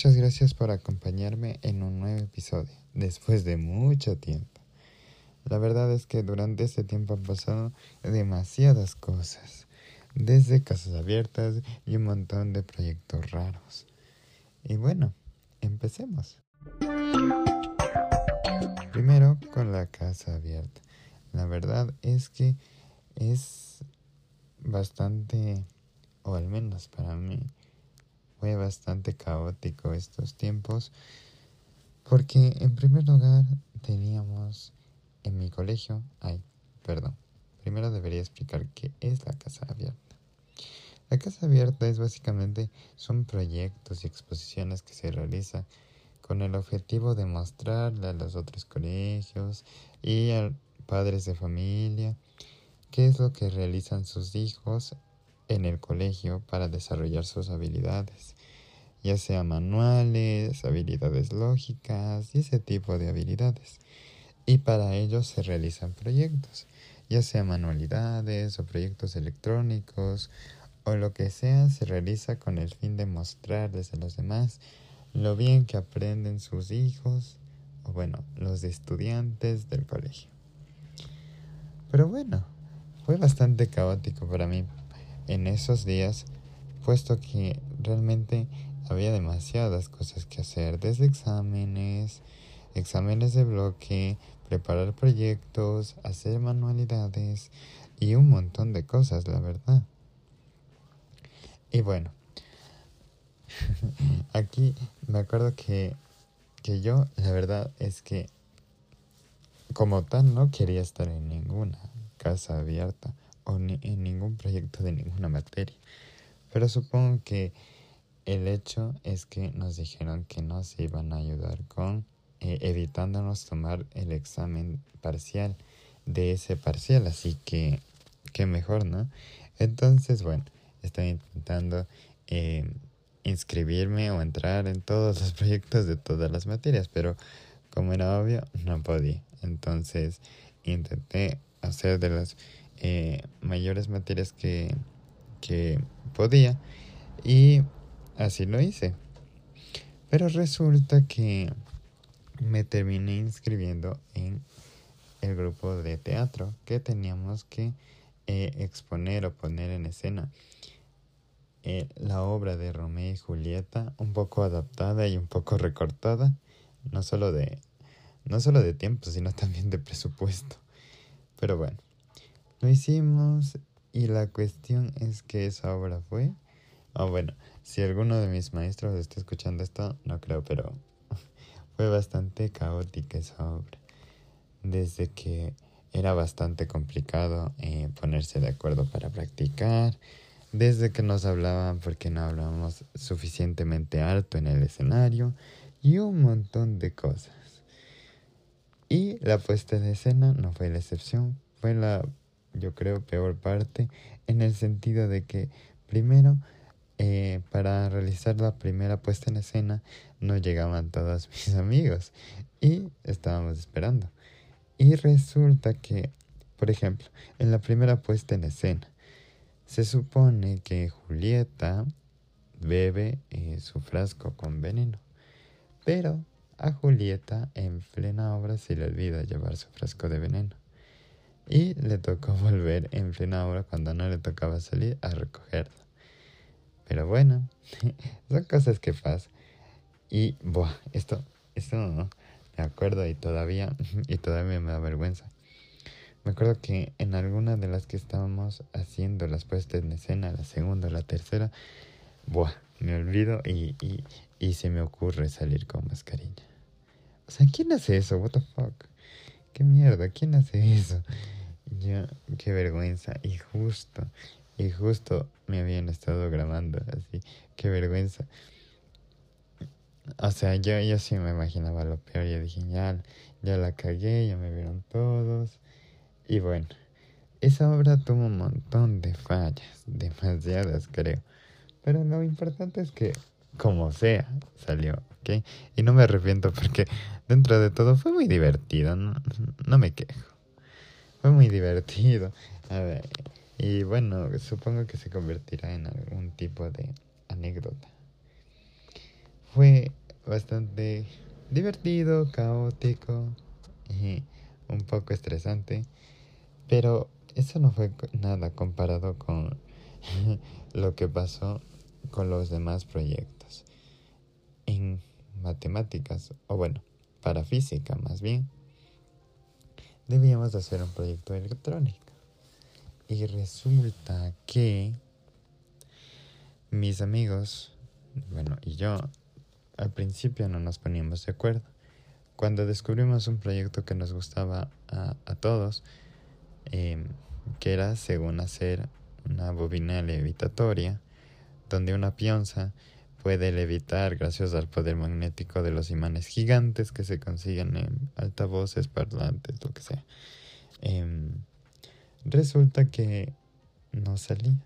muchas gracias por acompañarme en un nuevo episodio, después de mucho tiempo. La verdad es que durante este tiempo han pasado demasiadas cosas, desde casas abiertas y un montón de proyectos raros. Y bueno, empecemos. Primero con la casa abierta. La verdad es que es bastante, o al menos para mí, fue bastante caótico estos tiempos porque en primer lugar teníamos en mi colegio, ay, perdón, primero debería explicar qué es la casa abierta. La casa abierta es básicamente son proyectos y exposiciones que se realizan con el objetivo de mostrarle a los otros colegios y a padres de familia qué es lo que realizan sus hijos en el colegio para desarrollar sus habilidades, ya sea manuales, habilidades lógicas y ese tipo de habilidades. Y para ello se realizan proyectos, ya sea manualidades o proyectos electrónicos o lo que sea, se realiza con el fin de mostrarles a los demás lo bien que aprenden sus hijos o bueno, los estudiantes del colegio. Pero bueno, fue bastante caótico para mí en esos días, puesto que realmente había demasiadas cosas que hacer, desde exámenes, exámenes de bloque, preparar proyectos, hacer manualidades y un montón de cosas, la verdad. Y bueno, aquí me acuerdo que, que yo, la verdad es que como tal no quería estar en ninguna casa abierta o en ningún proyecto de ninguna materia. Pero supongo que el hecho es que nos dijeron que no se iban a ayudar con eh, evitándonos tomar el examen parcial de ese parcial, así que qué mejor, ¿no? Entonces, bueno, estoy intentando eh, inscribirme o entrar en todos los proyectos de todas las materias, pero como era obvio, no podía. Entonces, intenté hacer de las eh, mayores materias que, que podía y así lo hice. Pero resulta que me terminé inscribiendo en el grupo de teatro que teníamos que eh, exponer o poner en escena eh, la obra de Romeo y Julieta, un poco adaptada y un poco recortada, no solo de, no solo de tiempo, sino también de presupuesto. Pero bueno, lo hicimos y la cuestión es que esa obra fue... O bueno, si alguno de mis maestros está escuchando esto, no creo, pero fue bastante caótica esa obra. Desde que era bastante complicado eh, ponerse de acuerdo para practicar, desde que nos hablaban porque no hablábamos suficientemente alto en el escenario y un montón de cosas. Y la puesta de escena no fue la excepción, fue la yo creo, peor parte, en el sentido de que, primero, eh, para realizar la primera puesta en escena, no llegaban todos mis amigos y estábamos esperando. Y resulta que, por ejemplo, en la primera puesta en escena, se supone que Julieta bebe eh, su frasco con veneno, pero a Julieta en plena obra se le olvida llevar su frasco de veneno y le tocó volver en plena hora cuando no le tocaba salir a recogerlo. Pero bueno, son cosas que pasan. Y, buah, esto, esto no, me acuerdo y todavía, y todavía me da vergüenza. Me acuerdo que en alguna de las que estábamos haciendo las puestas en escena, la segunda la tercera, buah, me olvido y, y, y se me ocurre salir con mascarilla. O sea, ¿quién hace eso? What the fuck? ¿Qué mierda? ¿Quién hace eso? Ya, qué vergüenza. Y justo, y justo me habían estado grabando así. Qué vergüenza. O sea, yo, yo sí me imaginaba lo peor. Yo dije, ya, ya la cagué, ya me vieron todos. Y bueno, esa obra tuvo un montón de fallas, demasiadas creo. Pero lo importante es que, como sea, salió, ¿ok? Y no me arrepiento porque dentro de todo fue muy divertido, no, no me quejo. Fue muy divertido. A ver, y bueno, supongo que se convertirá en algún tipo de anécdota. fue bastante divertido, caótico y un poco estresante, pero eso no fue nada comparado con lo que pasó con los demás proyectos. En matemáticas, o bueno, para física más bien, debíamos hacer un proyecto electrónico. Y resulta que mis amigos, bueno, y yo, al principio no nos poníamos de acuerdo. Cuando descubrimos un proyecto que nos gustaba a, todos, em, que era según hacer una bobina levitatoria, donde una pionza puede levitar gracias al poder magnético de los imanes gigantes que se consiguen en altavoces, parlantes, lo que sea. Em, resulta que no salía.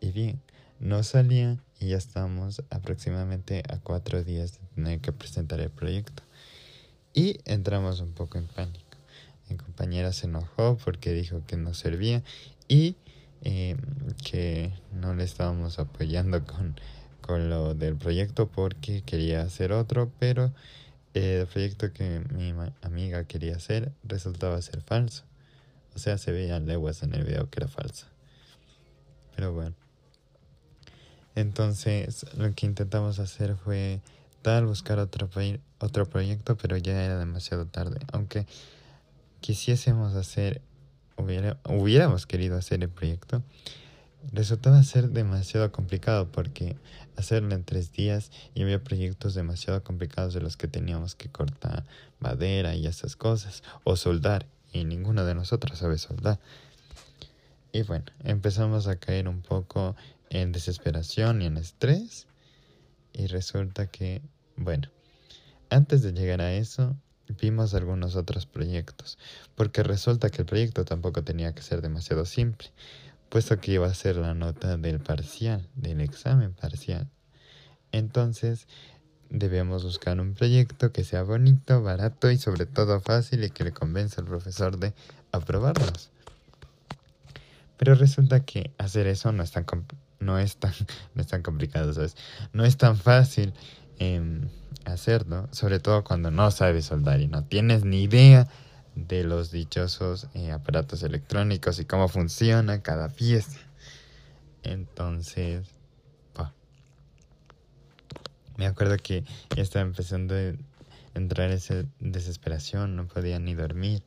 Y bien, no salía y ya estamos aproximadamente a cuatro días de tener que presentar el proyecto. Y entramos un poco en pánico. Mi compañera se enojó porque dijo que no servía y em, que no le estábamos apoyando con con lo del proyecto porque quería hacer otro, pero el proyecto que mi amiga quería hacer resultaba ser falso. O sea, se veían leguas en el video que era falso. Pero bueno. Entonces, lo que intentamos hacer fue tal buscar otro, otro proyecto, pero ya era demasiado tarde. Aunque quisiésemos hacer, hubiera, hubiéramos querido hacer el proyecto, resultaba ser demasiado complicado porque hacerlo en tres días y había proyectos demasiado complicados de los que teníamos que cortar madera y esas cosas o soldar y ninguno de nosotros sabe soldar. Y bueno, empezamos a caer un poco en desesperación y en estrés y resulta que, bueno, antes de llegar a eso, vimos algunos otros proyectos, porque resulta que el proyecto tampoco tenía que ser demasiado simple puesto que iba a ser la nota del parcial, del examen parcial. Entonces, debemos buscar un proyecto que sea bonito, barato y sobre todo fácil y que le convenza al profesor de aprobarnos. Pero resulta que hacer eso no es tan, no es tan, no es tan complicado, ¿sabes? No es tan fácil eh, hacerlo, sobre todo cuando no sabes soldar y no tienes ni idea de los dichosos eh, aparatos electrónicos y cómo funciona cada pieza. Entonces, me acuerdo que estaba empezando a entrar esa desesperación, no podía ni dormir.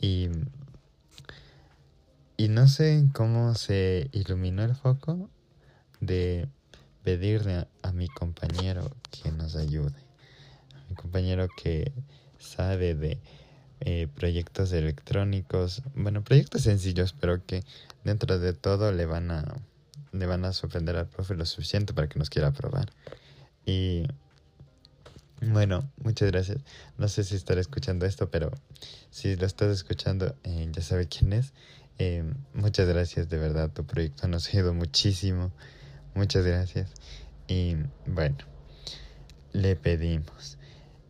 Y, y no sé cómo se iluminó el foco de pedirle a mi compañero que nos ayude. A mi compañero que sabe de eh, proyectos electrónicos, bueno, proyectos sencillos, pero que dentro de todo le van a, le van a sorprender al profe lo suficiente para que nos quiera aprobar. Y bueno, muchas gracias. No sé si estaré escuchando esto, pero si lo estás escuchando, eh, ya sabe quién es. Eh, muchas gracias, de verdad, tu proyecto nos ha ido muchísimo. Muchas gracias. Y bueno, le pedimos.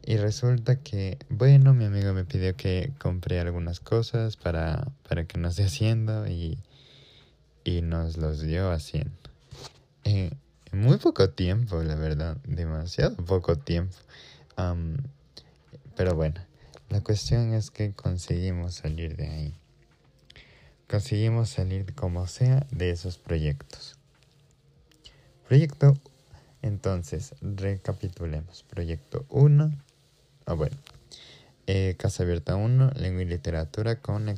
Y resulta que, bueno, mi amigo me pidió que compre algunas cosas para, para que nos dé haciendo y, y nos los dio haciendo. en muy poco tiempo, la verdad, demasiado poco tiempo. pero bueno, la cuestión es que conseguimos salir de ahí. Conseguimos salir como sea de esos proyectos. Proyecto, entonces, recapitulemos. Proyecto 1 Ah, bueno. Eh, Casa Abierta 1, Lengua y Literatura, con,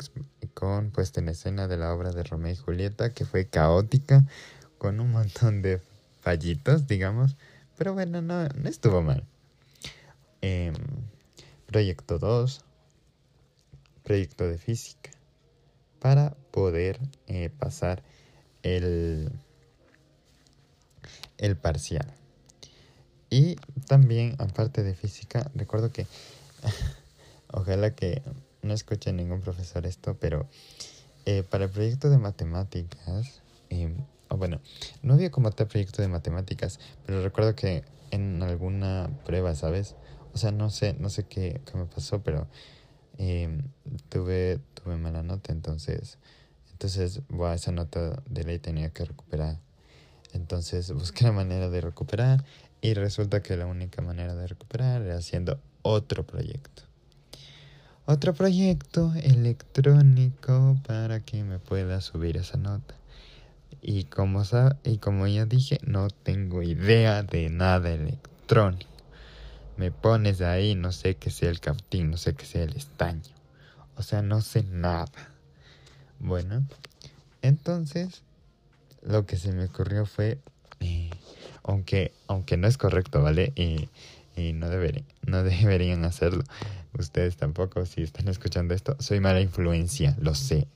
con puesta en escena de la obra de Romeo y Julieta, que fue caótica, con un montón de fallitos, digamos. Pero bueno, no, no estuvo mal. Em, proyecto 2, proyecto de física, para poder eh, pasar el, el parcial. Y también, aparte de física, recuerdo que, ojalá que no escuche ningún profesor esto, pero eh, para el proyecto de matemáticas, eh, bueno, no había como tal proyecto de matemáticas, pero recuerdo que en alguna prueba, ¿sabes? O sea, no sé, no sé qué, qué me pasó, pero em, tuve, tuve mala nota, entonces, entonces, esa nota de ley tenía que recuperar. Entonces busqué la manera de recuperar Y resulta que la única manera de recuperar era haciendo otro proyecto. Otro proyecto electrónico para que me pueda subir esa nota. Y como, y como ya dije, no tengo idea de nada electrónico. Me pones ahí, no sé qué sea el cautín, no sé qué sea el estaño. O sea, no sé nada. Bueno, entonces lo que se me ocurrió fue, eh, aunque, aunque no es correcto, ¿vale? Y, no, deberían, no deberían hacerlo. Ustedes tampoco, si están escuchando esto, soy mala influencia, lo sé.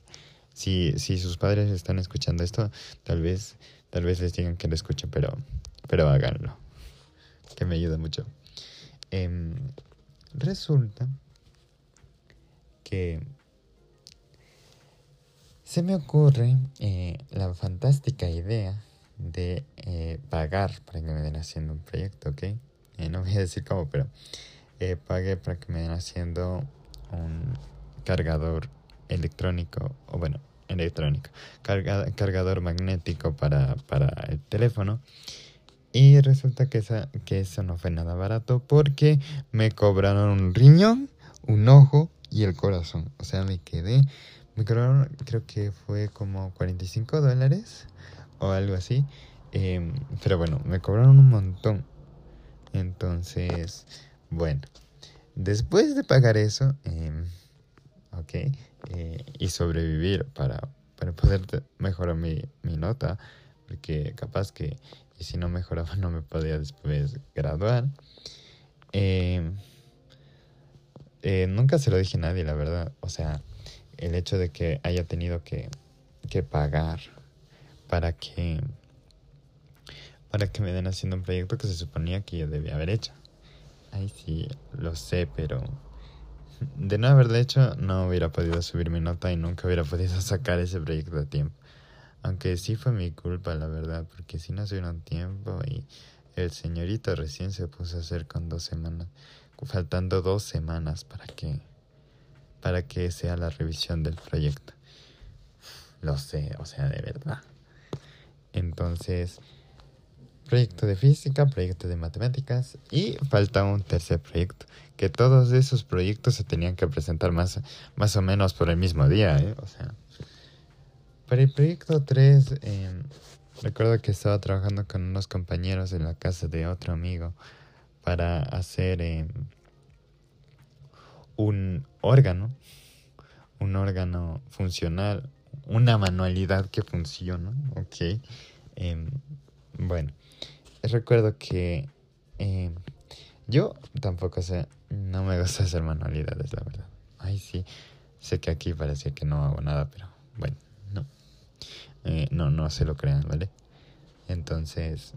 Si, si sus padres están escuchando esto, tal vez, tal vez les digan que lo escuchen, pero, pero háganlo. Que me ayuda mucho. Em, resulta que se me ocurre eh, la fantástica idea de eh, pagar para que me den haciendo un proyecto, ¿ok? Eh, no voy a decir cómo, pero pagué para que me den haciendo un cargador electrónico, o bueno, electrónico, cargador magnético para, para, el teléfono. Y resulta que, esa, que eso no fue nada barato porque me cobraron un riñón, un ojo y el corazón. O sea, me quedé me cobraron, creo que fue como 45 dólares o algo así. Em, pero bueno, me cobraron un montón. Entonces, bueno, después de pagar eso, eh, ok, y sobrevivir para, para poder mejorar mi, mi nota, porque capaz que si no mejoraba no me podía después graduar. Em, eh, nunca se lo dije a nadie, la verdad. O sea, el hecho de que haya tenido que, que pagar para que para que me den haciendo un proyecto que se suponía que yo debía haber hecho. Ay, sí, lo sé, pero de no haberlo hecho no hubiera podido subir mi nota y nunca hubiera podido sacar ese proyecto a tiempo. Aunque sí fue mi culpa, la verdad, porque si no subieron tiempo y el señorito recién se puso a hacer con dos semanas, faltando dos semanas para que para que sea la revisión del proyecto. Lo sé, o sea, de verdad. Entonces, proyecto de física, proyecto de matemáticas y falta un tercer proyecto. Que todos esos proyectos se tenían que presentar más, más o menos por el mismo día, ¿eh? O sea, para el proyecto 3, em, recuerdo que estaba trabajando con unos compañeros en la casa de otro amigo para hacer... Eh, un órgano, un órgano funcional, una manualidad que funciona, ok. Em, bueno, recuerdo que em, yo tampoco sé, no me gusta hacer manualidades, la verdad. Ay, sí, sé que aquí parece que no hago nada, pero bueno, no. Eh, no, no se lo crean, ¿vale? Entonces,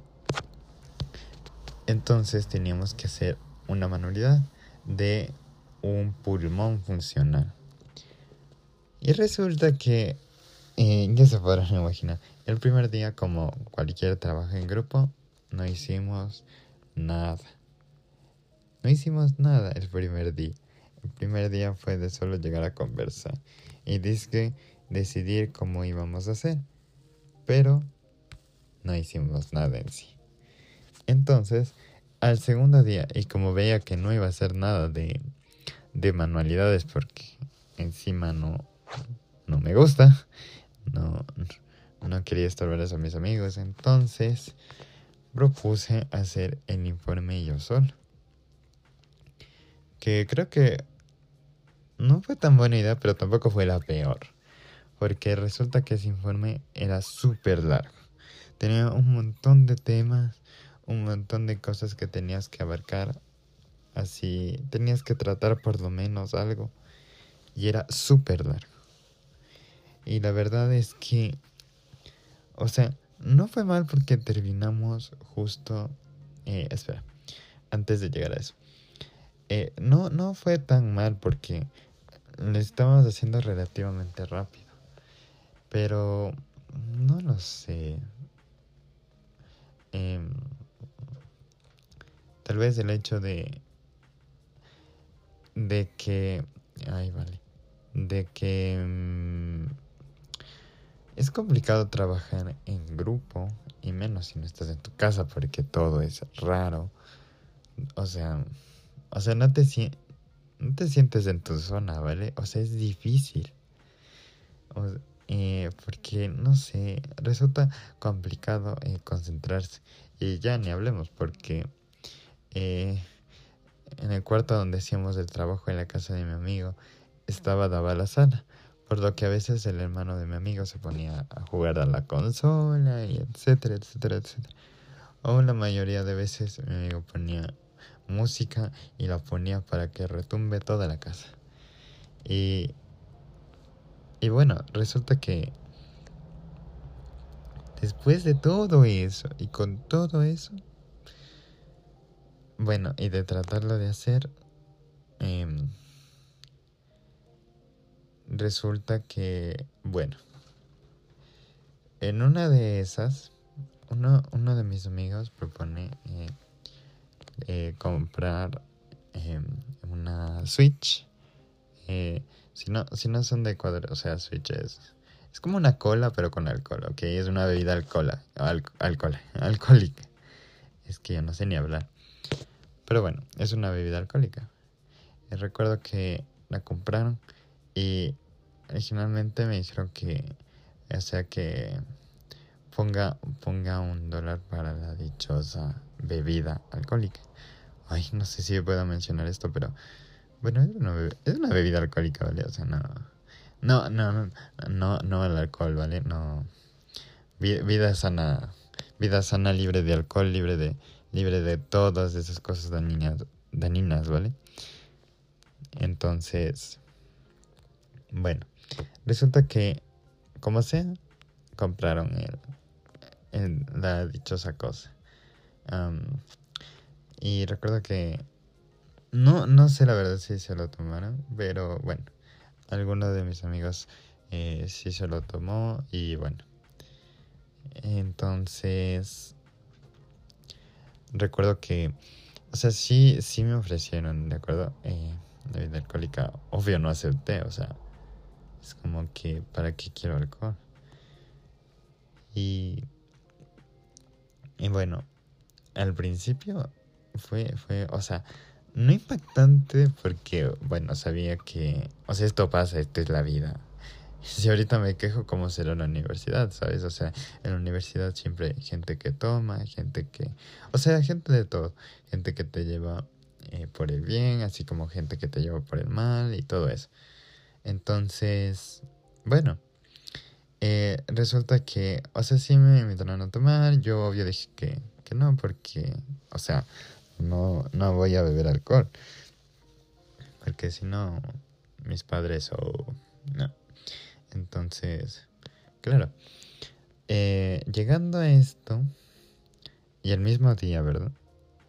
entonces teníamos que hacer una manualidad de un pulmón funcional. Y resulta que, eh, ya se podrán imaginar, el primer día, como cualquier trabajo en grupo, no hicimos nada. No hicimos nada el primer día. El primer día fue de solo llegar a conversar y que decidir cómo íbamos a hacer. Pero no hicimos nada en sí. Entonces, al segundo día, y como veía que no iba a hacer nada de de manualidades porque encima no, no me gusta. No, no quería estorbarles a mis amigos. Entonces propuse hacer el informe yo solo. Que creo que no fue tan buena idea, pero tampoco fue la peor. Porque resulta que ese informe era súper largo. Tenía un montón de temas, un montón de cosas que tenías que abarcar Así tenías que tratar por lo menos algo. Y era súper largo. Y la verdad es que, o sea, no fue mal porque terminamos justo... Eh, espera, antes de llegar a eso. Eh, no, no fue tan mal porque lo estábamos haciendo relativamente rápido. Pero no lo sé. Em, tal vez el hecho de de que, ay, vale, de que... Mm, es complicado trabajar en grupo y menos si no estás en tu casa porque todo es raro. O sea, o sea, no te, no te sientes en tu zona, ¿vale? O sea, es difícil. Eh, porque, no sé, resulta complicado eh, concentrarse. Y ya ni hablemos porque eh, en el cuarto donde hacíamos el trabajo en la casa de mi amigo estaba daba la sala. Por lo que a veces el hermano de mi amigo se ponía a jugar a la consola y etcétera, etcétera, etcétera. O la mayoría de veces mi amigo ponía música y la ponía para que retumbe toda la casa. Y, y bueno, resulta que después de todo eso y con todo eso, bueno, y de tratarlo de hacer, eh, resulta que, bueno, en una de esas, uno, uno de mis amigos propone eh, eh, comprar em, una Switch. Eh, si, no, si no son de Ecuador, o sea, Switch es, como una cola, pero con alcohol, ¿ok? Es una bebida alcohola, alcohol, alcohólica. Es que yo no sé ni hablar. Pero bueno, es una bebida alcohólica. recuerdo que la compraron y originalmente me dijeron que, o sea, que ponga, ponga un dólar para la dichosa bebida alcohólica. Ay, no sé si puedo mencionar esto, pero bueno, es una, es una bebida alcohólica, ¿vale? O sea, no, no, no, no, no el alcohol, ¿vale? No, vida sana, vida sana libre de alcohol, libre de, libre de todas esas cosas dañinas, dañinas ¿vale? Entonces, bueno, Resulta que, como sea, compraron el, la dichosa cosa. y recuerdo que no, no sé la verdad si se lo tomaron, pero bueno, alguno de mis amigos eh, sí se lo tomó y bueno. Entonces, recuerdo que, o sea, sí, sí me ofrecieron, ¿de acuerdo? Eh, bebida alcohólica, obvio no acepté, o sea, es como que, ¿para qué quiero alcohol? Y, y bueno, al principio fue, fue, o sea, no impactante porque, bueno, sabía que, o sea, esto pasa, esto es la vida. Si ahorita me quejo, ¿cómo será la universidad? ¿Sabes? O sea, en la universidad siempre hay gente que toma, gente que, o sea, gente de todo, gente que te lleva eh, por el bien, así como gente que te lleva por el mal y todo eso. Entonces, bueno, eh, resulta que, o sea, sí me invitaron a tomar, yo obvio dije que, que no, porque, o sea, no, no voy a beber alcohol. Porque si no, mis padres o... no. Entonces, claro. Eh, llegando a esto, y el mismo día, ¿verdad?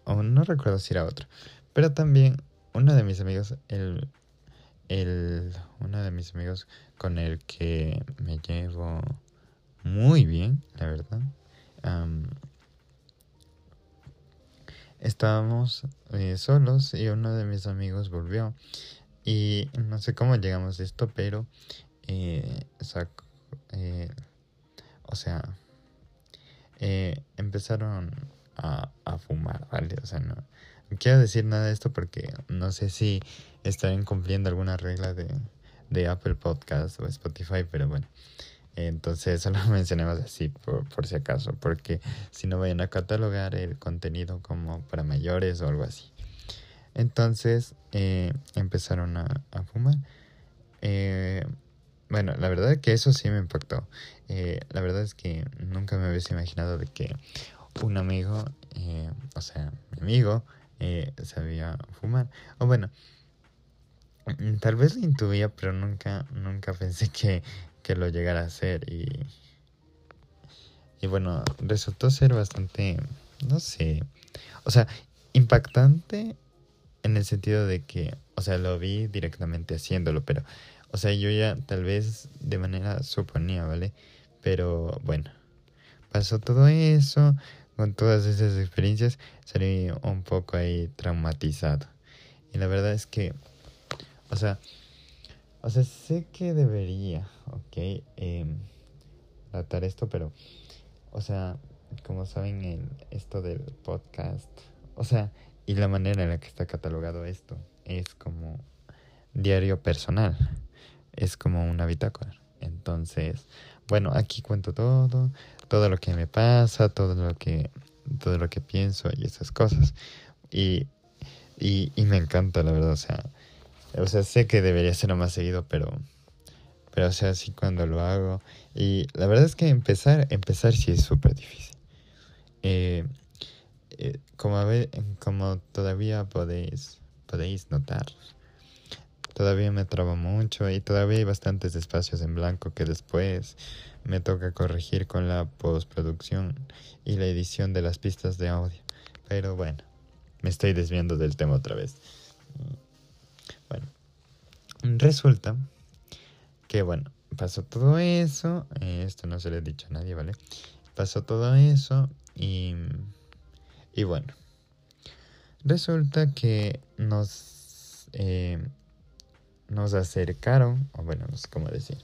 O no recuerdo si era otro. Pero también uno de mis amigos, el, el, uno de mis amigos con el que me llevo muy bien, la verdad. estábamos eh, solos y uno de mis amigos volvió. Y no sé cómo llegamos a esto, pero eh, eh, o sea, empezaron a, a, fumar, ¿vale? O sea, no quiero decir nada de esto porque no sé si están cumpliendo alguna regla de, de Apple Podcast o Spotify, pero bueno. Entonces solo mencionemos así por, por, si acaso, porque si no vayan a catalogar el contenido como para mayores o algo así. Entonces eh, empezaron a, fumar. Eh, bueno, la verdad es que eso sí me impactó. Eh, la verdad es que nunca me hubiese imaginado de que un amigo, o sea, mi amigo, sabía fumar. O bueno, Mm, tal vez lo intuía, pero nunca, nunca pensé que, que lo llegara a hacer. Y, y bueno, resultó ser bastante, no sé, o sea, impactante en el sentido de que, o sea, lo vi directamente haciéndolo, pero, o sea, yo ya tal vez de manera suponía, ¿vale? Pero bueno, pasó todo eso, con todas esas experiencias, salí un poco ahí traumatizado. Y la verdad es que o sea, o sea, sé que debería, ¿ok? Em, tratar esto, pero, o sea, como saben, el, esto del podcast, o sea, y la manera en la que está catalogado esto es como diario personal, es como una bitácora. Entonces, bueno, aquí cuento todo, todo lo que me pasa, todo lo que, todo lo que pienso y esas cosas. Y, y, y me encanta, la verdad, o sea, o sea, sé que debería ser más seguido, pero, pero o sea, así cuando lo hago. Y la verdad es que empezar, empezar sí es súper difícil. Eh, eh, como, como todavía podéis, podéis notar, todavía me trabo mucho y todavía hay bastantes espacios en blanco que después me toca corregir con la postproducción y la edición de las pistas de audio. Pero bueno, me estoy desviando del tema otra vez. Bueno, resulta que bueno, pasó todo eso, eh, esto no se le he dicho a nadie, ¿vale? Pasó todo eso y, y bueno, resulta que nos... Eh, nos acercaron, o bueno, cómo decir,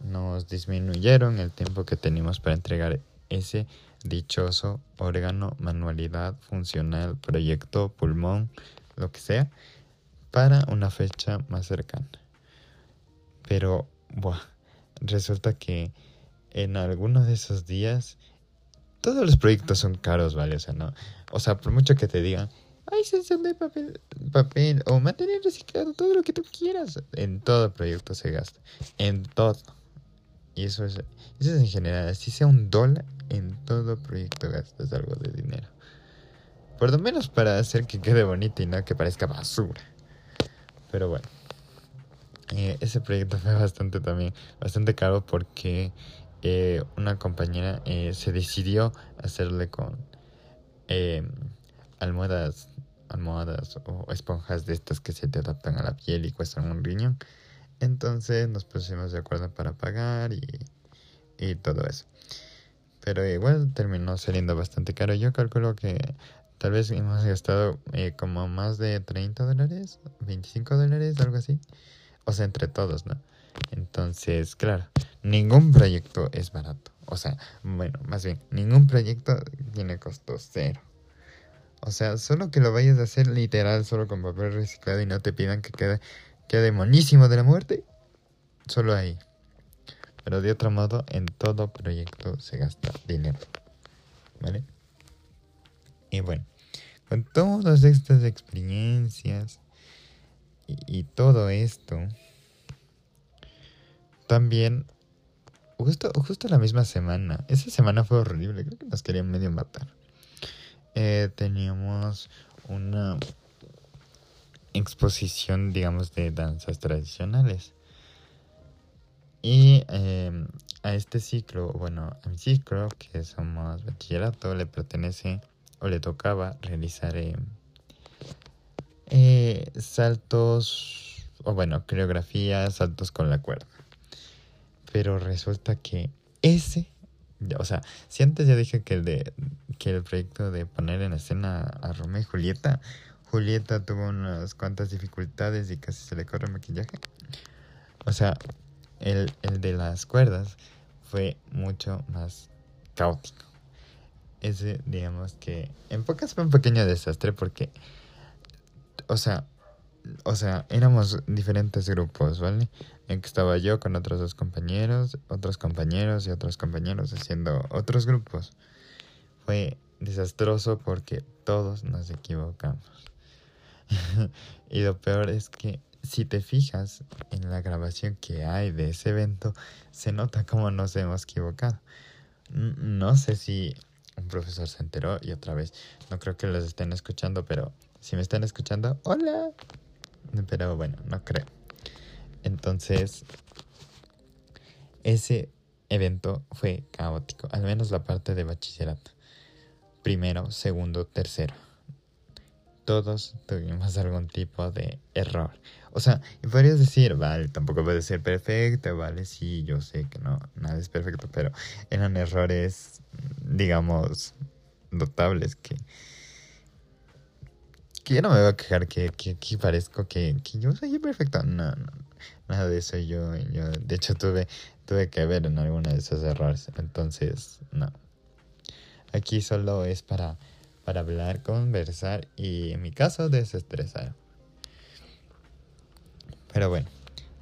nos disminuyeron el tiempo que teníamos para entregar ese dichoso órgano, manualidad, funcional, proyecto, pulmón, lo que sea, para una fecha más cercana. Pero, buah, resulta que en alguno de esos días, todos los proyectos son caros, ¿vale? O sea, no, o sea, por mucho que te digan, hay sensación de papel, papel o material reciclado, todo lo que tú quieras. En todo proyecto se gasta. En todo. Y eso es, eso es en general. Si sea un dólar, en todo proyecto gastas algo de dinero. Por lo menos para hacer que quede bonito y no que parezca basura. Pero bueno. Eh, ese proyecto fue bastante también, bastante caro porque eh, una compañera eh, se decidió hacerle con almohadas almohadas o esponjas de estas que se te adaptan a la piel y cuestan un riñón. Entonces nos pusimos de acuerdo para pagar y, y todo eso. Pero igual terminó saliendo bastante caro. Yo calculo que tal vez hemos gastado eh, como más de 30 dólares, 25 dólares, algo así. O sea, entre todos, ¿no? Entonces, claro, ningún proyecto es barato. O sea, bueno, más bien, ningún proyecto tiene costo cero. O sea, solo que lo vayas a hacer literal, solo con papel reciclado y no te pidan que quede, quede monísimo de la muerte. Solo ahí. Pero de otro modo, en todo proyecto se gasta dinero. ¿Vale? Y bueno, con todas estas experiencias y, y todo esto, también, justo, justo la misma semana, esa semana fue horrible, creo que nos querían medio matar eh, teníamos una exposición, digamos, de danzas tradicionales. Y em, a este ciclo, bueno, a mi ciclo, que somos bachillerato, le pertenece o le tocaba realizar em, eh, saltos, o bueno, coreografía, saltos con la cuerda. Pero resulta que ese o sea, si antes ya dije que el, de, que el proyecto de poner en escena a Romeo y Julieta, Julieta tuvo unas cuantas dificultades y casi se le corre el maquillaje. O sea, el, el de las cuerdas fue mucho más caótico. Ese, digamos que en pocas fue un pequeño desastre porque, o sea, o sea, éramos diferentes grupos, ¿vale? En que estaba yo con otros dos compañeros, otros compañeros y otros compañeros haciendo otros grupos. Fue desastroso porque todos nos equivocamos. y lo peor es que si te fijas en la grabación que hay de ese evento, se nota cómo nos hemos equivocado. No sé si un profesor se enteró y otra vez, no creo que los estén escuchando, pero si me están escuchando, hola. Pero bueno, no creo. Entonces, ese evento fue caótico, al menos la parte de bachillerato. Primero, segundo, tercero. Todos tuvimos algún tipo de error. O sea, podrías decir, vale, tampoco puede ser perfecto, vale, sí, yo sé que no, nada es perfecto, pero eran errores, digamos, notables que yo no me voy a quejar que, que, parezco que, que, yo soy perfecto. No, no, nada de eso. Yo, yo, de hecho, tuve, tuve que ver en alguno de esos errores. Entonces, no. Aquí solo es para, para hablar, conversar y en mi caso desestresar. Pero bueno,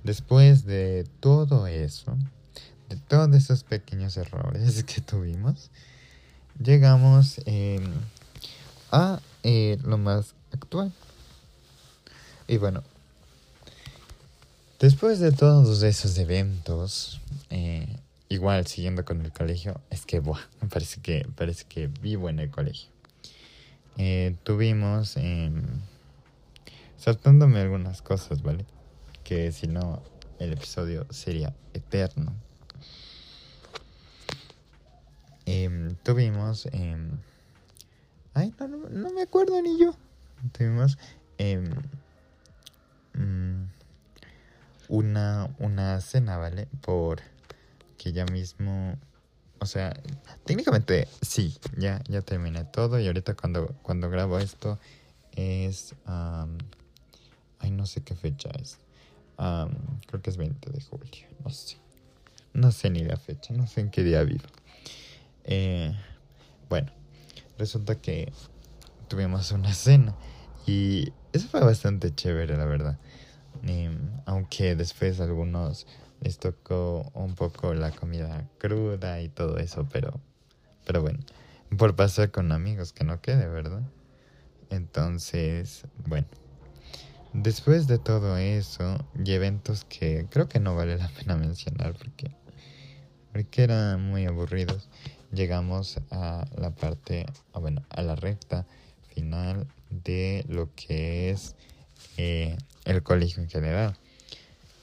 después de todo eso, de todos esos pequeños errores que tuvimos, llegamos em, a eh, lo más actual. Y bueno, después de todos esos eventos, eh, igual siguiendo con el colegio, es que, buah, parece que, parece que vivo en el colegio. Eh, tuvimos, eh, saltándome algunas cosas, ¿vale? Que si no, el episodio sería eterno. Em, tuvimos, em, ay, no, me acuerdo ni yo. Tuvimos em, mm, una, una cena, ¿vale? Por que ya mismo, o sea, técnicamente sí, ya, ya terminé todo y ahorita cuando, cuando grabo esto es, ay, no sé qué fecha es, creo que es 20 de julio, no sé, no sé ni la fecha, no sé en qué día vivo. Eh, bueno, resulta que tuvimos una cena y eso fue bastante chévere, la verdad. Aunque después algunos les tocó un poco la comida cruda y todo eso, pero, pero bueno, por pasar con amigos que no quede, ¿verdad? Entonces, bueno, después de todo eso y eventos que creo que no vale la pena mencionar porque, porque eran muy aburridos, llegamos a la parte, ah, bueno, a la recta final de lo que es eh, el colegio en general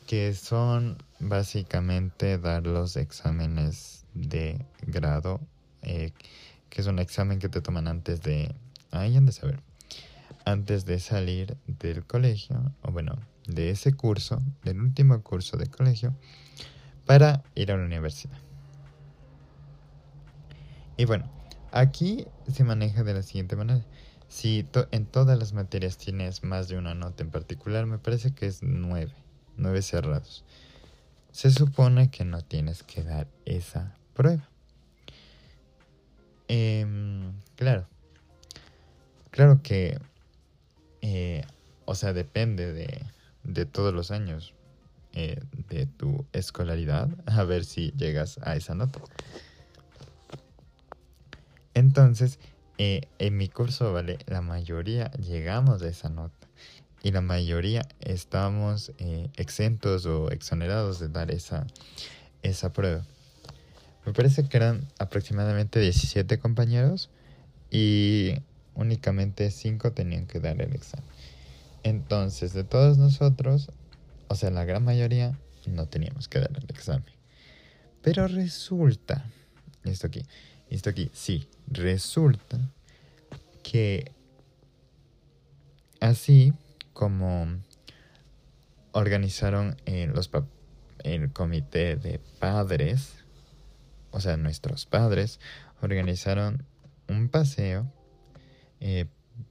que son básicamente dar los exámenes de grado, eh, que es un examen que te toman antes de, ahí de saber, antes de salir del colegio, o bueno, de ese curso, del último curso de colegio, para ir a la universidad. Y bueno, aquí se maneja de la siguiente manera. Si en todas las materias tienes más de una nota en particular, me parece que es nueve nueve cerrados. Se supone que no tienes que dar esa prueba. Em, claro. Claro que, eh, o sea, depende de, de todos los años eh, de tu escolaridad, a ver si llegas a esa nota. Entonces, eh, en mi curso, ¿vale? La mayoría llegamos a esa nota y la mayoría estamos eh, exentos o exonerados de dar esa, esa prueba. Me parece que eran aproximadamente 17 compañeros y únicamente 5 tenían que dar el examen. Entonces, de todos nosotros, o sea, la gran mayoría, no teníamos que dar el examen. Pero resulta, esto aquí, esto aquí, sí, resulta que así como organizaron en los el comité de padres, o sea, nuestros padres, organizaron un paseo eh,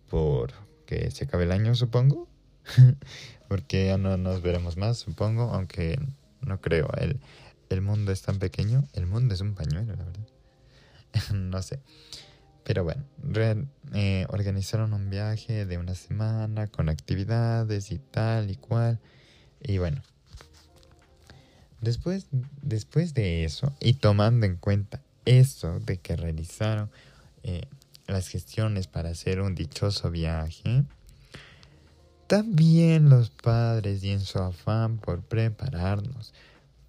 por que se acabe el año, supongo, porque ya no nos veremos más, supongo, aunque no creo, el, el mundo es tan pequeño, el mundo es un pañuelo, la verdad, no sé. Pero bueno, eh, organizaron un viaje de una semana con actividades y tal y cual. Y bueno, después, después de eso y tomando en cuenta eso de que realizaron eh, las gestiones para hacer un dichoso viaje, también los padres y en su afán por prepararnos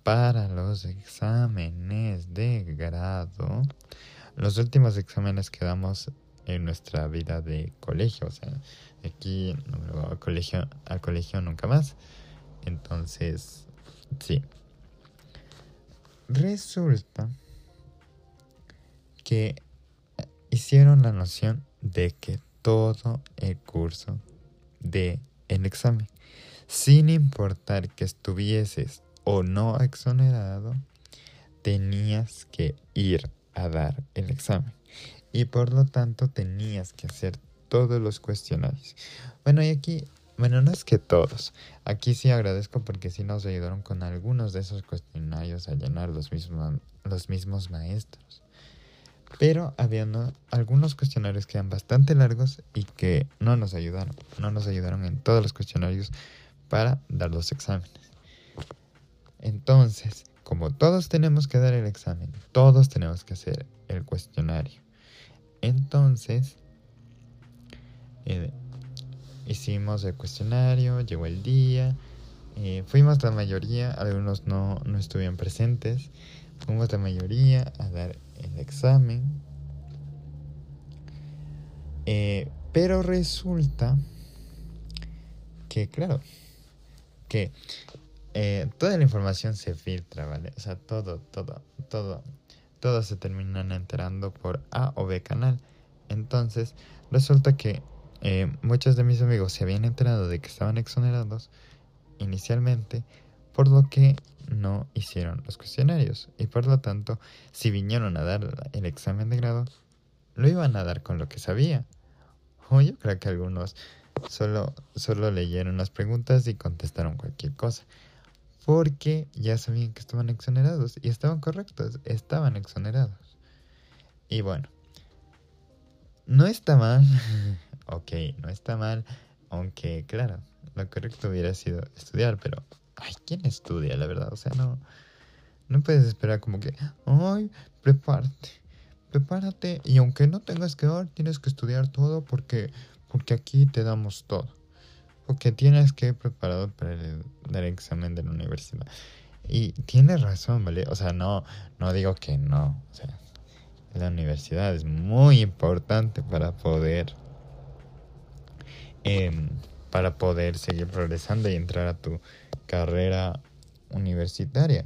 para los exámenes de grado, los últimos exámenes que damos en nuestra vida de colegio. O sea, aquí no me voy al colegio, al colegio nunca más. Entonces, sí. Resulta que hicieron la noción de que todo el curso de el examen, sin importar que estuvieses o no exonerado, tenías que ir a dar el examen y por lo tanto tenías que hacer todos los cuestionarios. Bueno, y aquí bueno, no es que todos. Aquí sí agradezco porque sí nos ayudaron con algunos de esos cuestionarios a llenar los mismos, los mismos maestros. Pero había algunos cuestionarios que eran bastante largos y que no nos ayudaron. No nos ayudaron en todos los cuestionarios para dar los exámenes. Entonces, como todos tenemos que dar el examen, todos tenemos que hacer el cuestionario. Entonces, eh, hicimos el cuestionario, llegó el día, eh, fuimos la mayoría, algunos no, no estuvieron presentes, fuimos la mayoría a dar el examen. Eh, pero resulta que, claro, que eh, toda la información se filtra, ¿vale? O sea, todo, todo, todo, todo se terminan enterando por A o B canal. Entonces, resulta que eh, muchos de mis amigos se habían enterado de que estaban exonerados inicialmente, por lo que no hicieron los cuestionarios. Y por lo tanto, si vinieron a dar el examen de grado, lo iban a dar con lo que sabía. O yo creo que algunos solo, solo leyeron las preguntas y contestaron cualquier cosa. Porque ya sabían que estaban exonerados. Y estaban correctos, estaban exonerados. Y bueno, no está mal. ok, no está mal. Aunque, claro, lo correcto hubiera sido estudiar, pero ay, ¿quién estudia, la verdad? O sea, no, no puedes esperar como que, ay, prepárate, prepárate. Y aunque no tengas que dar, tienes que estudiar todo porque, porque aquí te damos todo. Porque tienes que ir preparado para el, examen de la universidad. Y tienes razón, ¿vale? O sea, no, no digo que no. O sea, la universidad es muy importante para poder eh, para poder seguir progresando y entrar a tu carrera universitaria.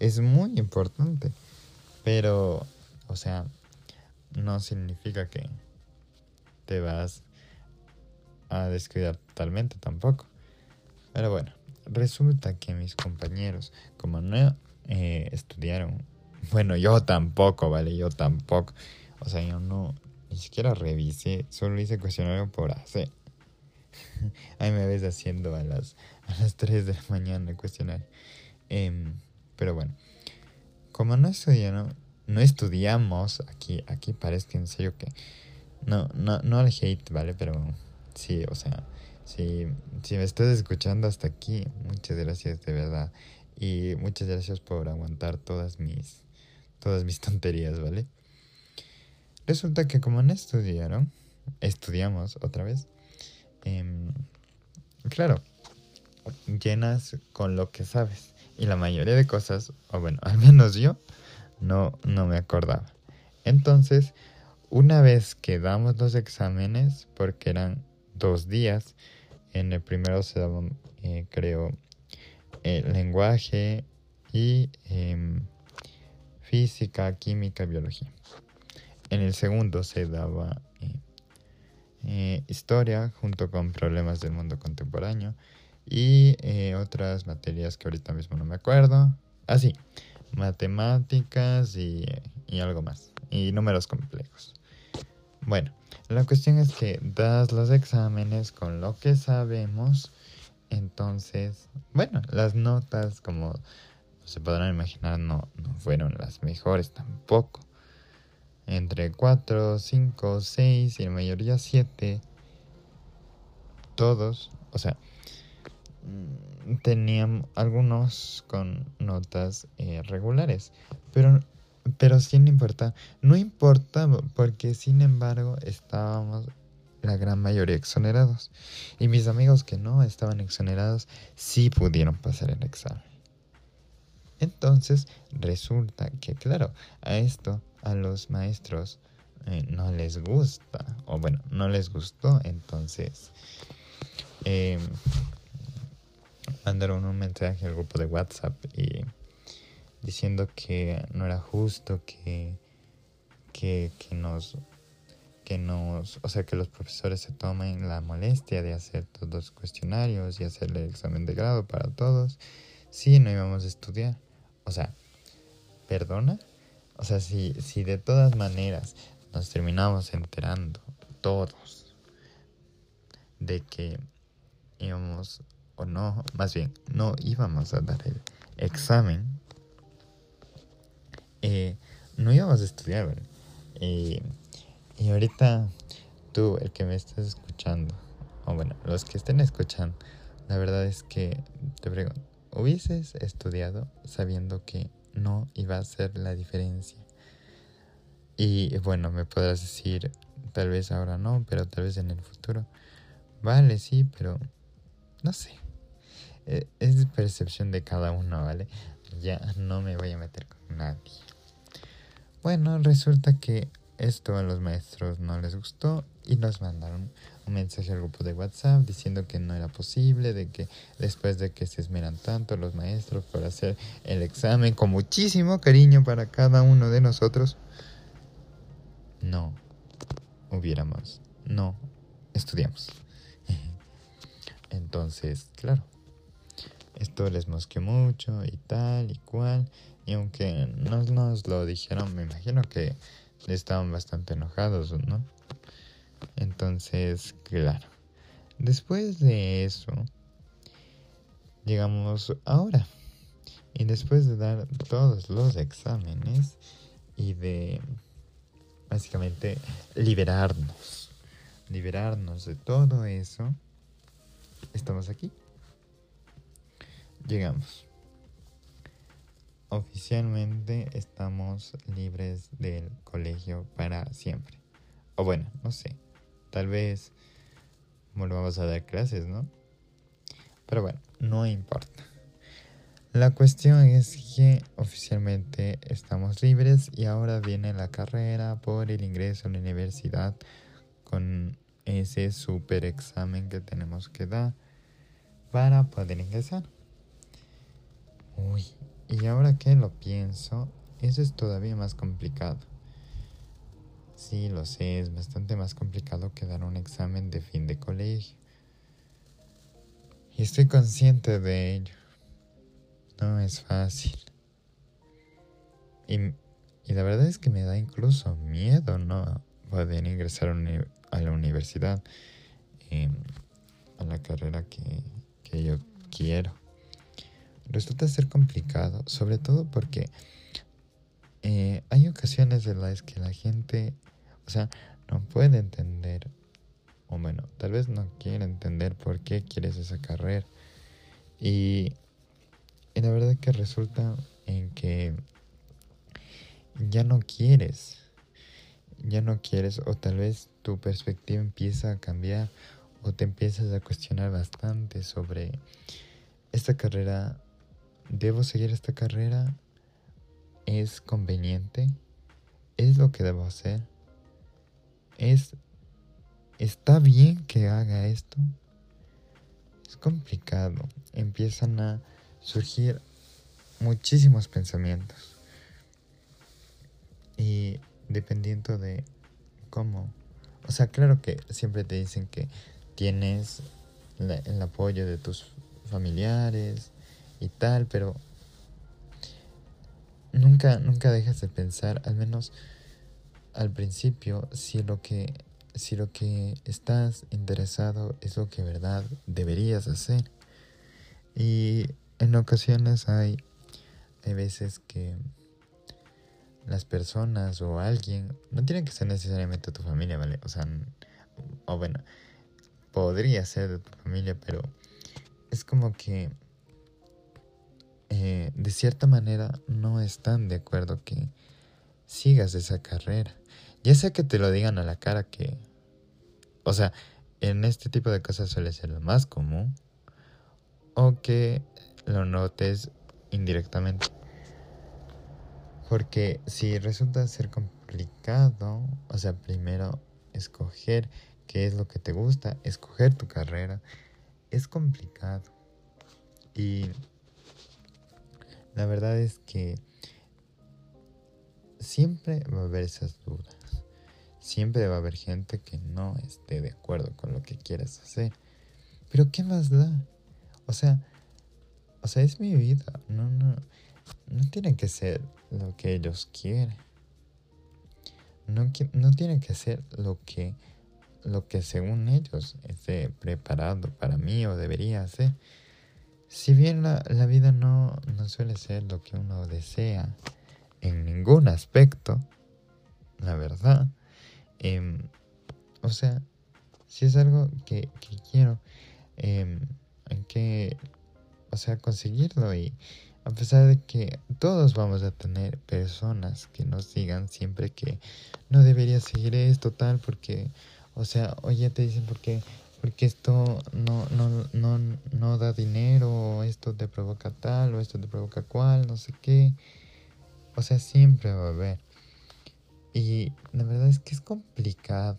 Es muy importante, pero, o sea, no significa que te vas a descuidar totalmente tampoco. Pero bueno, resulta que mis compañeros, como no eh, estudiaron, bueno, yo tampoco, ¿vale? Yo tampoco. O sea, yo no, ni siquiera revisé, solo hice cuestionario por hacer. Ahí me ves haciendo a las, a las 3 de la mañana el cuestionario. Em, pero bueno, como no estudiamos, no estudiamos aquí, aquí parece en serio que no, no, no al hate, ¿vale? Pero sí, o sea, si, si me estás escuchando hasta aquí, muchas gracias de verdad. Y muchas gracias por aguantar todas mis, todas mis tonterías, ¿vale? Resulta que como no estudiaron, estudiamos otra vez, Em, claro, llenas con lo que sabes. Y la mayoría de cosas, o bueno, al menos yo, no, no me acordaba. Entonces, una vez que damos los exámenes, porque eran dos días, en el primero se daba, eh, creo, lenguaje y em, física, química, biología. En el segundo se daba eh, historia junto con problemas del mundo contemporáneo y eh, otras materias que ahorita mismo no me acuerdo. Así, ah, matemáticas y, y algo más, y números complejos. Bueno, la cuestión es que das los exámenes con lo que sabemos, entonces, bueno, las notas, como se podrán imaginar, no, no fueron las mejores tampoco. Entre 4, 5, 6 y la mayoría 7, todos, o sea, mm, tenían algunos con notas eh, regulares, pero, pero sin importar, no importa porque sin embargo estábamos la gran mayoría exonerados y mis amigos que no estaban exonerados sí pudieron pasar el examen. Entonces resulta que claro, a esto a los maestros eh, no les gusta, o bueno, no les gustó, entonces eh, mandaron un mensaje al grupo de WhatsApp y diciendo que no era justo que, que, que nos que nos, o sea, que los profesores se tomen la molestia de hacer todos los cuestionarios y hacer el examen de grado para todos, si no íbamos a estudiar. O sea, ¿perdona? O sea, si, si de todas maneras nos terminamos enterando todos de que íbamos, o no, más bien, no íbamos a dar el examen, eh, no íbamos a estudiar. Y, y ahorita tú, el que me estás escuchando, o bueno, los que estén escuchando, la verdad es que te pregunto, ¿hubieses estudiado sabiendo que no iba a ser la diferencia? Y bueno, me podrás decir, tal vez ahora no, pero tal vez en el futuro. Vale, sí, pero no sé. E, es percepción de cada uno, ¿vale? Ya no me voy a meter con nadie. Bueno, resulta que esto a los maestros no les gustó y nos mandaron un mensaje al grupo de WhatsApp diciendo que no era posible, de que después de que se esmeran tanto los maestros por hacer el examen con muchísimo cariño para cada uno de nosotros, no hubiéramos, no estudiamos. Entonces, claro, esto les mosqueó mucho y tal y cual. Y aunque no nos lo dijeron, me imagino que estaban bastante enojados, ¿no? Entonces, claro. Después de eso, llegamos ahora. Y después de dar todos los exámenes y de básicamente liberarnos, liberarnos de todo eso, estamos aquí. Llegamos oficialmente estamos libres del colegio para siempre. O bueno, no sé. Tal vez volvamos a dar clases, ¿no? Pero bueno, no importa. La cuestión es que oficialmente estamos libres y ahora viene la carrera por el ingreso a la universidad con ese super examen que tenemos que dar para poder ingresar. Uy, y ahora que lo pienso, eso es todavía más complicado. Sí, lo sé, es bastante más complicado que dar un examen de fin de colegio. Y estoy consciente de ello. No es fácil. Y, la verdad es que me da incluso miedo no poder ingresar a la universidad, em, a la carrera que yo quiero resulta ser complicado, sobre todo porque eh, hay ocasiones en las que la gente, o sea, no puede entender, o bueno, tal vez no quiere entender por qué quieres esa carrera. Y, y la verdad que resulta en que ya no quieres, ya no quieres, o tal vez tu perspectiva empieza a cambiar, o te empiezas a cuestionar bastante sobre esta carrera ¿Debo seguir esta carrera? ¿Es conveniente? ¿Es lo que debo hacer? ¿Es está bien que haga esto? Es complicado. Empiezan a surgir muchísimos pensamientos. Y dependiendo de cómo. O sea, claro que siempre te dicen que tienes el apoyo de tus familiares, y tal, pero nunca, nunca dejas de pensar, al menos al principio, si lo que, si lo que estás interesado es lo que verdad deberías hacer. Y en ocasiones hay, hay veces que las personas o alguien, no tiene que ser necesariamente tu familia, ¿vale? O sea, o bueno, podría ser de tu familia, pero es como que eh, de cierta manera no están de acuerdo que sigas esa carrera. Ya sea que te lo digan a la cara que... O sea, en este tipo de cosas suele ser lo más común. O que lo notes indirectamente. Porque si resulta ser complicado, o sea, primero escoger qué es lo que te gusta, escoger tu carrera, es complicado. Y la verdad es que siempre va a haber esas dudas. Siempre va a haber gente que no esté de acuerdo con lo que quieras hacer. Pero ¿qué más da? O sea, o sea, es mi vida. No, no, no tiene que ser lo que ellos quieren. No, no tiene que ser lo que lo que según ellos esté preparado para mí o debería ser. Si bien la, vida no, no suele ser lo que uno desea en ningún aspecto, la verdad, em, o sea, si es algo que, quiero, eh, que, o sea, conseguirlo y a pesar de que todos vamos a tener personas que nos digan siempre que no debería seguir esto tal porque, o sea, oye te dicen porque porque esto no, no, no, no da dinero, o esto te provoca tal, o esto te provoca cual, no sé qué. O sea, siempre va a haber. Y la verdad es que es complicado.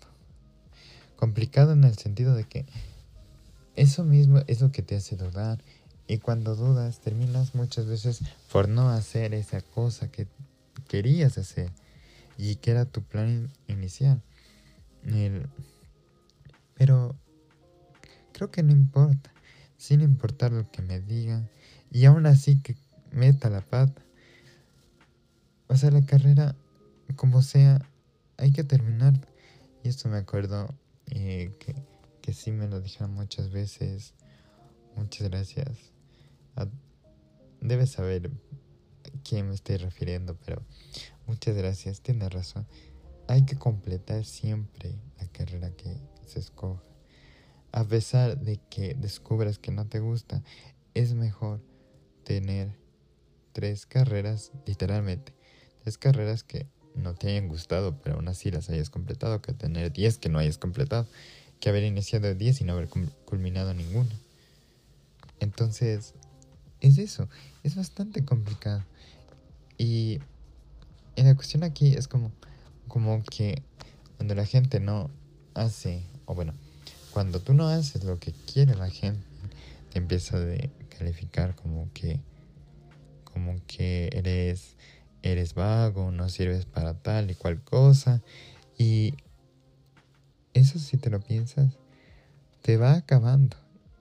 Complicado en el sentido de que eso mismo es lo que te hace dudar. Y cuando dudas, terminas muchas veces por no hacer esa cosa que querías hacer y que era tu plan inicial. pero Creo que no importa, sin importar lo que me digan, y aún así que meta la pata. O sea, la carrera, como sea, hay que terminar. Y esto me acuerdo eh, que, que sí me lo dijeron muchas veces. Muchas gracias. debes saber a quién me estoy refiriendo, pero muchas gracias. Tienes razón. Hay que completar siempre la carrera que se escoja a pesar de que descubras que no te gusta, es mejor tener tres carreras, literalmente, tres carreras que no te hayan gustado, pero aún así las hayas completado, que tener diez que no hayas completado, que haber iniciado diez y no haber culminado ninguna. Entonces, es eso, es bastante complicado. Y, en la cuestión aquí es como, como que cuando la gente no hace, o bueno, cuando tú no haces lo que quiere la gente, te empieza a calificar como que, como que eres, eres vago, no sirves para tal y cual cosa. Y eso si te lo piensas, te va acabando.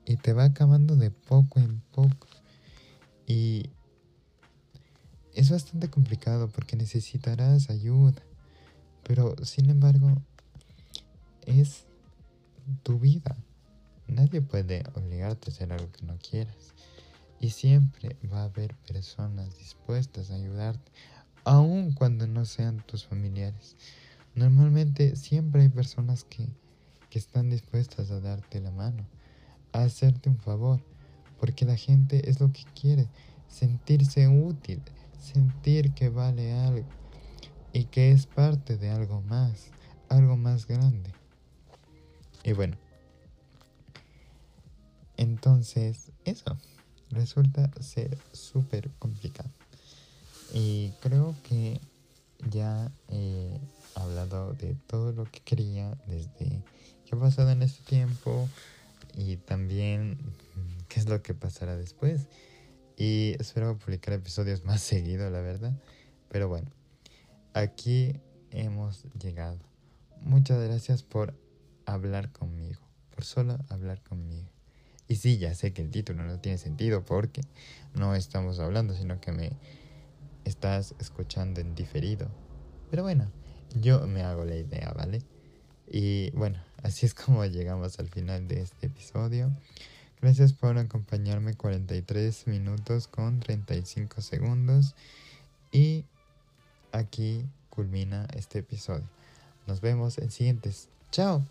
Y te va acabando de poco en poco. Y es bastante complicado porque necesitarás ayuda. Pero sin embargo, es tu vida. Nadie puede obligarte a hacer algo que no quieras. Y siempre va a haber personas dispuestas a ayudarte, aun cuando no sean tus familiares. Normalmente siempre hay personas que, que están dispuestas a darte la mano, a hacerte un favor, porque la gente es lo que quiere, sentirse útil, sentir que vale algo y que es parte de algo más, algo más grande. Y bueno, entonces eso resulta ser súper complicado. Y creo que ya he hablado de todo lo que quería desde qué ha pasado en este tiempo y también qué es lo que pasará después. Y espero publicar episodios más seguido, la verdad. Pero bueno, aquí hemos llegado. Muchas gracias por hablar conmigo, por solo hablar conmigo. Y sí, ya sé que el título no tiene sentido porque no estamos hablando, sino que me estás escuchando en diferido. Pero bueno, yo me hago la idea, ¿vale? Y bueno, así es como llegamos al final de este episodio. Gracias por acompañarme 43 minutos con 35 segundos. Y aquí culmina este episodio. Nos vemos en siguientes. Chao.